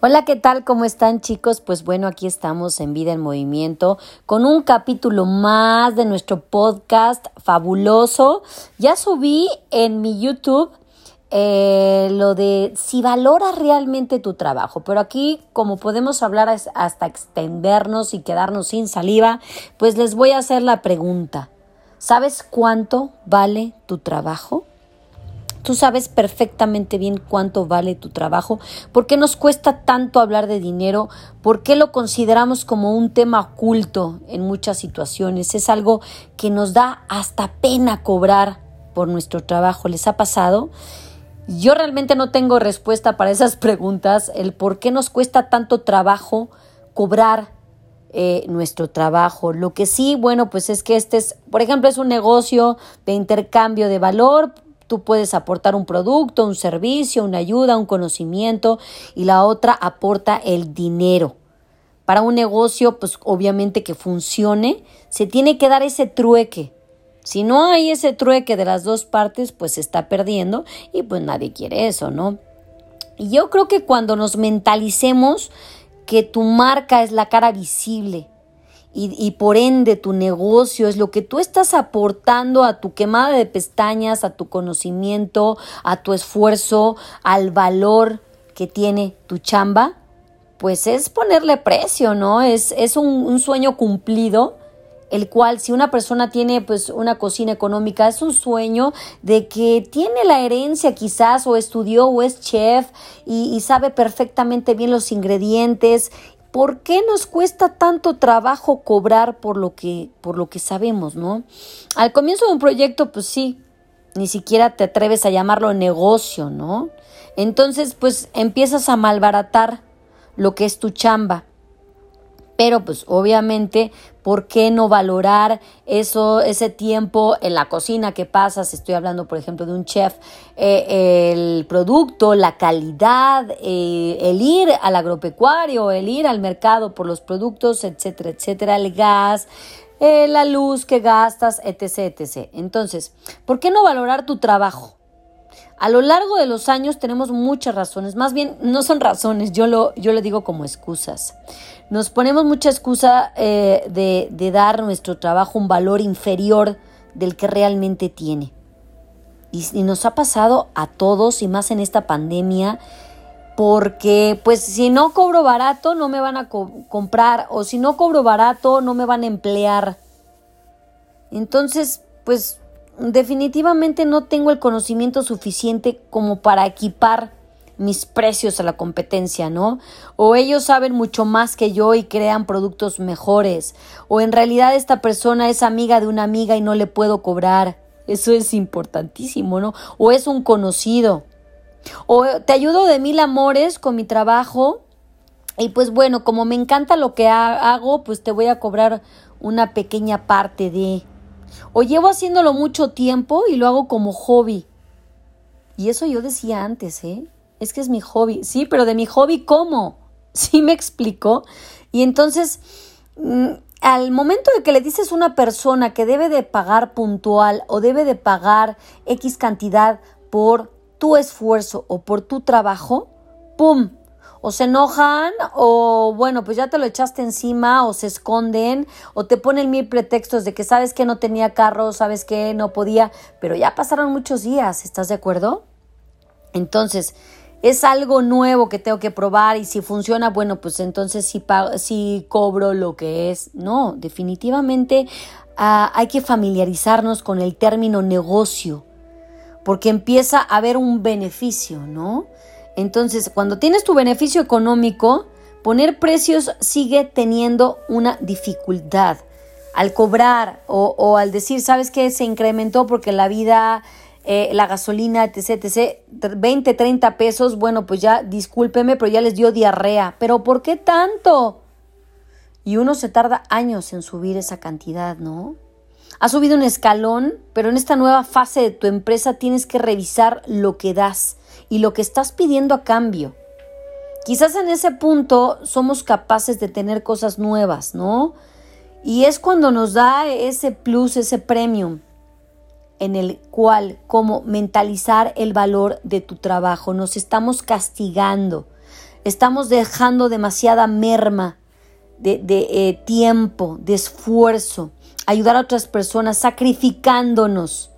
Hola, ¿qué tal? ¿Cómo están chicos? Pues bueno, aquí estamos en Vida en Movimiento con un capítulo más de nuestro podcast fabuloso. Ya subí en mi YouTube eh, lo de si valoras realmente tu trabajo, pero aquí como podemos hablar hasta extendernos y quedarnos sin saliva, pues les voy a hacer la pregunta. ¿Sabes cuánto vale tu trabajo? Tú sabes perfectamente bien cuánto vale tu trabajo, por qué nos cuesta tanto hablar de dinero, por qué lo consideramos como un tema oculto en muchas situaciones. Es algo que nos da hasta pena cobrar por nuestro trabajo. ¿Les ha pasado? Yo realmente no tengo respuesta para esas preguntas, el por qué nos cuesta tanto trabajo cobrar eh, nuestro trabajo. Lo que sí, bueno, pues es que este es, por ejemplo, es un negocio de intercambio de valor, Tú puedes aportar un producto, un servicio, una ayuda, un conocimiento y la otra aporta el dinero. Para un negocio, pues obviamente que funcione, se tiene que dar ese trueque. Si no hay ese trueque de las dos partes, pues se está perdiendo y pues nadie quiere eso, ¿no? Y yo creo que cuando nos mentalicemos que tu marca es la cara visible, y, por ende tu negocio es lo que tú estás aportando a tu quemada de pestañas, a tu conocimiento, a tu esfuerzo, al valor que tiene tu chamba, pues es ponerle precio, ¿no? Es, es un, un sueño cumplido el cual si una persona tiene pues una cocina económica es un sueño de que tiene la herencia quizás o estudió o es chef y, y, sabe perfectamente bien los ingredientes ¿por qué nos cuesta tanto trabajo cobrar por lo que, por lo que sabemos, no? Al comienzo de un proyecto, pues sí, ni siquiera te atreves a llamarlo negocio, ¿no? Entonces, pues empiezas a malbaratar lo que es tu chamba. Pero pues obviamente, ¿por qué no valorar eso, ese tiempo en la cocina que pasas? Estoy hablando, por ejemplo, de un chef, eh, el producto, la calidad, eh, el ir al agropecuario, el ir al mercado por los productos, etcétera, etcétera, el gas, eh, la luz que gastas, etc, etc. Entonces, ¿por qué no valorar tu trabajo? A lo largo de los años tenemos muchas razones, más bien no son razones, yo lo, yo digo como excusas. Nos ponemos mucha excusa eh, de, dar nuestro trabajo un valor inferior del que realmente tiene. Y, nos ha pasado a todos y más en esta pandemia porque pues si no cobro barato no me van a co comprar o si no cobro barato no me van a emplear. Entonces pues definitivamente no tengo el conocimiento suficiente como para equipar mis precios a la competencia, ¿no? O ellos saben mucho más que yo y crean productos mejores. O en realidad esta persona es amiga de una amiga y no le puedo cobrar. Eso es importantísimo, ¿no? O es un conocido. O te ayudo de mil amores con mi trabajo. Y pues bueno, como me encanta lo que hago, pues te voy a cobrar una pequeña parte de... O llevo haciéndolo mucho tiempo y lo hago como hobby. Y eso yo decía antes, ¿eh? Es que es mi hobby. Sí, pero de mi hobby, ¿cómo? Sí me explico. Y entonces, mm, al momento de que le dices a una persona que debe de pagar puntual o debe de pagar X cantidad por tu esfuerzo o por tu trabajo, ¡pum! O se enojan o bueno, pues ya te lo echaste encima o se esconden o te ponen mil pretextos de que sabes que no tenía carro, sabes que no podía, pero ya pasaron muchos días, ¿estás de acuerdo? Entonces, es algo nuevo que tengo que probar y si funciona, bueno, pues entonces sí, sí cobro lo que es. No, definitivamente uh, hay que familiarizarnos con el término negocio porque empieza a haber un beneficio, ¿no? Entonces, cuando tienes tu beneficio económico, poner precios sigue teniendo una dificultad. Al cobrar o, al decir, ¿sabes qué? Se incrementó porque la vida, eh, la gasolina, etc, etc, 20, 30 pesos, bueno, pues ya discúlpeme, pero ya les dio diarrea. ¿Pero por qué tanto? Y uno se tarda años en subir esa cantidad, ¿no? Has subido un escalón, pero en esta nueva fase de tu empresa tienes que revisar lo que das y lo que estás pidiendo a cambio. Quizás en ese punto somos capaces de tener cosas nuevas, ¿no? Y es cuando nos da ese plus, ese premium, en el cual, como mentalizar el valor de tu trabajo, nos estamos castigando. estamos dejando demasiada merma de, eh, tiempo, de esfuerzo, ayudar a otras personas, sacrificándonos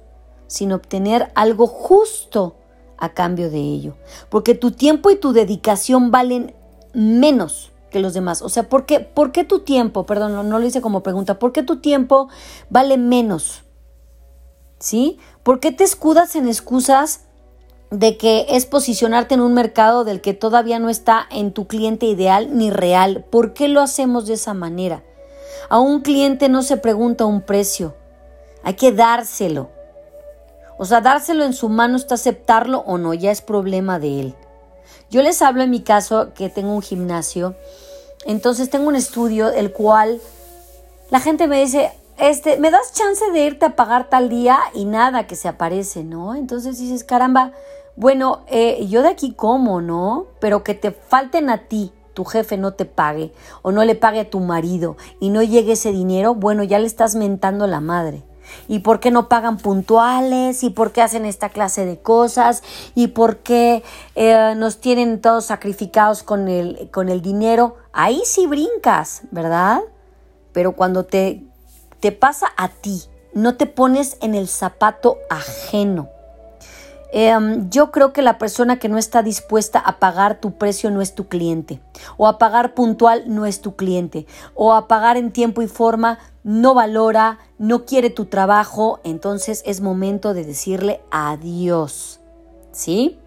sin obtener algo justo a cambio de ello. Porque tu tiempo y tu dedicación valen menos que los demás. O sea, ¿por qué, ¿por qué tu tiempo, perdón, no, no lo hice como pregunta, ¿por qué tu tiempo vale menos? ¿Sí? ¿Por qué te escudas en excusas de que es posicionarte en un mercado del que todavía no está en tu cliente ideal ni real? ¿Por qué lo hacemos de esa manera? A un cliente no se pregunta un precio, hay que dárselo. O sea, dárselo en su mano está aceptarlo o no, ya es problema de él. Yo les hablo en mi caso que tengo un gimnasio, entonces tengo un estudio el cual la gente me dice, este, ¿me das chance de irte a pagar tal día? Y nada que se aparece, ¿no? Entonces dices, caramba, bueno, eh, yo de aquí como, ¿no? Pero que te falten a ti, tu jefe no te pague, o no le pague a tu marido, y no llegue ese dinero, bueno, ya le estás mentando la madre y por qué no pagan puntuales y por qué hacen esta clase de cosas y por qué eh, nos tienen todos sacrificados con el, con el dinero. Ahí sí brincas, ¿verdad? Pero cuando te, te pasa a ti, no te pones en el zapato ajeno. Em, yo creo que la persona que no está dispuesta a pagar tu precio no es tu cliente, o a pagar puntual no es tu cliente, o a pagar en tiempo y forma no valora, no quiere tu trabajo, entonces es momento de decirle adiós. ¿Sí?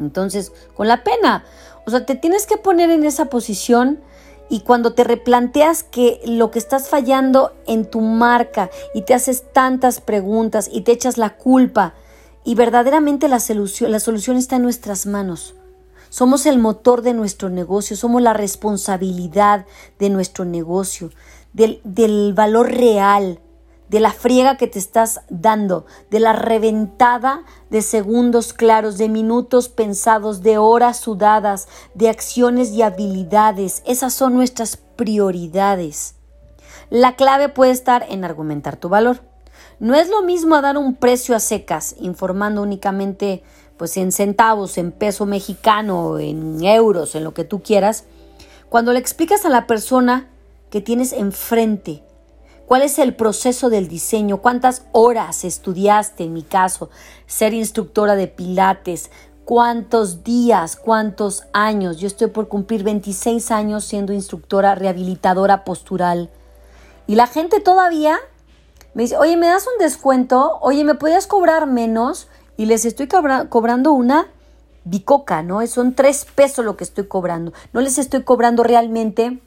Entonces, con la pena, o sea, te tienes que poner en esa posición y cuando te replanteas que lo que estás fallando en tu marca y te haces tantas preguntas y te echas la culpa y verdaderamente la solución, la solución está en nuestras manos. Somos el motor de nuestro negocio, somos la responsabilidad de nuestro negocio del, valor real, de la friega que te estás dando, de la reventada de segundos claros, de minutos pensados, de horas sudadas, de acciones y habilidades. Esas son nuestras prioridades. La clave puede estar en argumentar tu valor. No es lo mismo dar un precio a secas, informando únicamente pues en centavos, en peso mexicano, en euros, en lo que tú quieras, cuando le explicas a la persona que tienes enfrente. ¿Cuál es el proceso del diseño? ¿Cuántas horas estudiaste, en mi caso, ser instructora de pilates? ¿Cuántos días? ¿Cuántos años? Yo estoy por cumplir 26 años siendo instructora rehabilitadora postural. Y la gente todavía me dice, oye, ¿me das un descuento? Oye, ¿me podías cobrar menos? Y les estoy cobrando una bicoca, ¿no? Son tres pesos lo que estoy cobrando. No les estoy cobrando realmente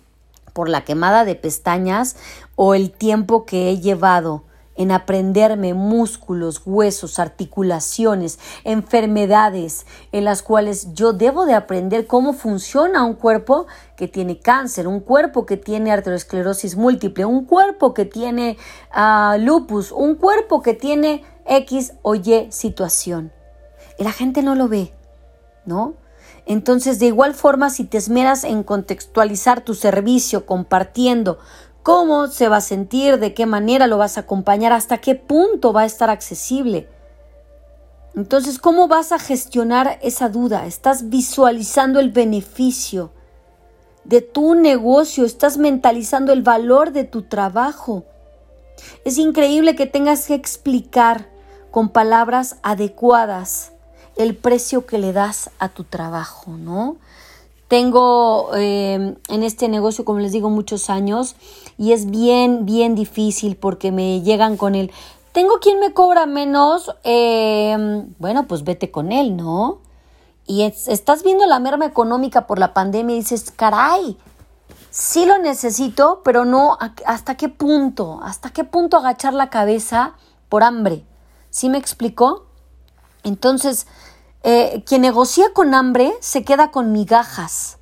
por la quemada de pestañas o el tiempo que he llevado en aprenderme músculos, huesos, articulaciones, enfermedades en las cuales yo debo de aprender cómo funciona un cuerpo que tiene cáncer, un cuerpo que tiene arteriosclerosis múltiple, un cuerpo que tiene ah, lupus, un cuerpo que tiene X o Y situación. Y la gente no lo ve, ¿no? Entonces, de igual forma, si te esmeras en contextualizar tu servicio compartiendo cómo se va a sentir, de qué manera lo vas a acompañar, hasta qué punto va a estar accesible. Entonces, ¿cómo vas a gestionar esa duda? Estás visualizando el beneficio de tu negocio, estás mentalizando el valor de tu trabajo. Es increíble que tengas que explicar con palabras adecuadas el precio que le das a tu trabajo, ¿no? Tengo eh, en este negocio, como les digo, muchos años y es bien, bien difícil porque me llegan con el, tengo quien me cobra menos, eh, bueno, pues vete con él, ¿no? Y estás viendo la merma económica por la pandemia y dices, caray, sí lo necesito, pero no, ¿hasta qué punto? ¿Hasta qué punto agachar la cabeza por hambre? ¿Sí me explicó? Entonces, eh, quien negocia con hambre se queda con migajas.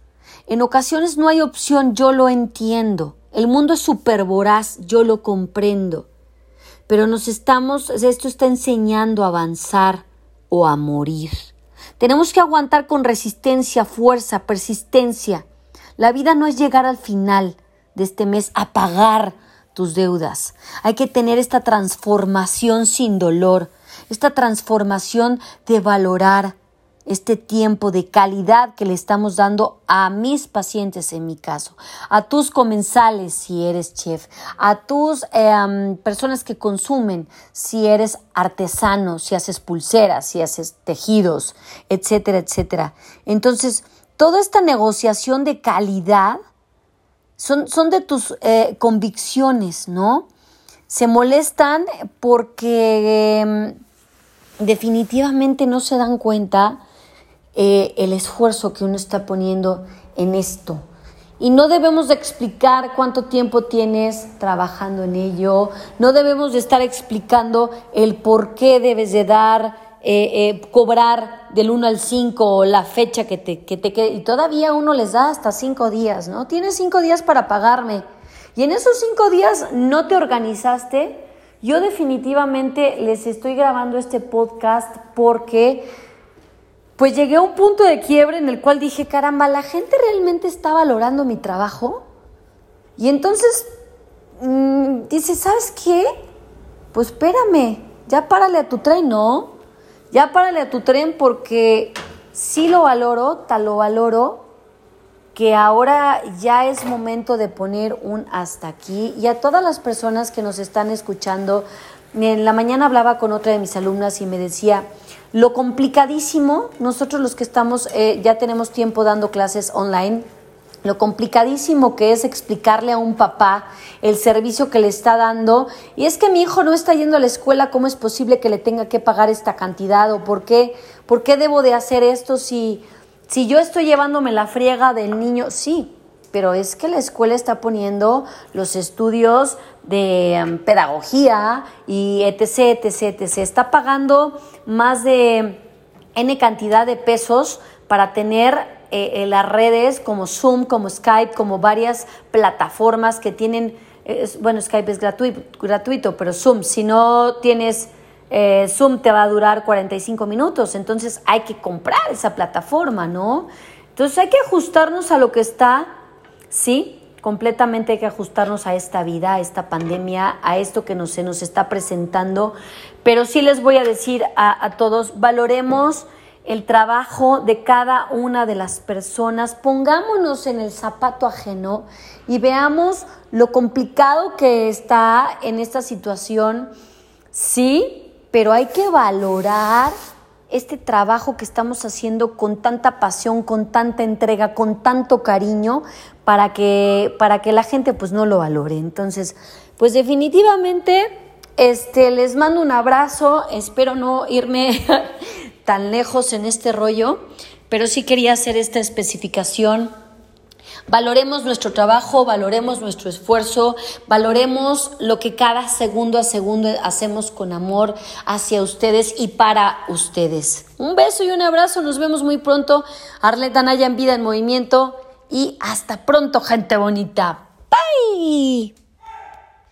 En ocasiones no hay opción, yo lo entiendo. El mundo es súper voraz, yo lo comprendo. Pero nos estamos, esto está enseñando a avanzar o a morir. Tenemos que aguantar con resistencia, fuerza, persistencia. La vida no es llegar al final de este mes a pagar tus deudas. Hay que tener esta transformación sin dolor, esta transformación de valorar, este tiempo de calidad que le estamos dando a mis pacientes en mi caso, a tus comensales si eres chef, a tus em, personas que consumen si eres artesano, si haces pulseras, si haces tejidos, etcétera, etcétera. Entonces, toda esta negociación de calidad son, son de tus eh, convicciones, ¿no? Se molestan porque em, definitivamente no se dan cuenta eh, el esfuerzo que uno está poniendo en esto. Y no debemos de explicar cuánto tiempo tienes trabajando en ello, no debemos de estar explicando el por qué debes de dar, eh, eh, cobrar del 1 al 5 la fecha que te, que te quede. Y todavía uno les da hasta 5 días, ¿no? Tienes 5 días para pagarme. Y en esos 5 días no te organizaste. Yo definitivamente les estoy grabando este podcast porque pues llegué a un punto de quiebre en el cual dije, caramba, la gente realmente está valorando mi trabajo. Y entonces mm, dice, ¿sabes qué? Pues espérame, ya párale a tu tren, ¿no? Ya párale a tu tren porque sí lo valoro, tal lo valoro, que ahora ya es momento de poner un hasta aquí. Y a todas las personas que nos están escuchando, en la mañana hablaba con otra de mis alumnas y me decía, lo complicadísimo, nosotros los que estamos, eh, ya tenemos tiempo dando clases online, lo complicadísimo que es explicarle a un papá el servicio que le está dando. Y es que mi hijo no está yendo a la escuela, ¿cómo es posible que le tenga que pagar esta cantidad? ¿O por qué, por qué debo de hacer esto si, si yo estoy llevándome la friega del niño? Sí, pero es que la escuela está poniendo los estudios de em, pedagogía y etc, etc, etc. Está pagando más de N cantidad de pesos para tener eh, eh, las redes como Zoom, como Skype, como varias plataformas que tienen, bueno, Skype es gratuito, gratuito, pero Zoom, si no tienes... Eh, Zoom te va a durar 45 minutos, entonces hay que comprar esa plataforma, ¿no? Entonces hay que ajustarnos a lo que está Sí, completamente hay que ajustarnos a esta vida, a esta pandemia, a esto que nos, se nos está presentando, pero sí les voy a decir a, a todos, valoremos el trabajo de cada una de las personas, pongámonos en el zapato ajeno y veamos lo complicado que está en esta situación, sí, pero hay que valorar este trabajo que estamos haciendo con tanta pasión, con tanta entrega, con tanto cariño, para que, para que la gente pues no lo valore. Entonces, pues definitivamente este, les mando un abrazo, espero no irme tan lejos en este rollo, pero sí quería hacer esta especificación Valoremos nuestro trabajo, valoremos nuestro esfuerzo, valoremos lo que cada segundo a segundo hacemos con amor hacia ustedes y para ustedes. Un beso y un abrazo, nos vemos muy pronto. Arleta Naya en Vida en Movimiento y hasta pronto, gente bonita. Bye.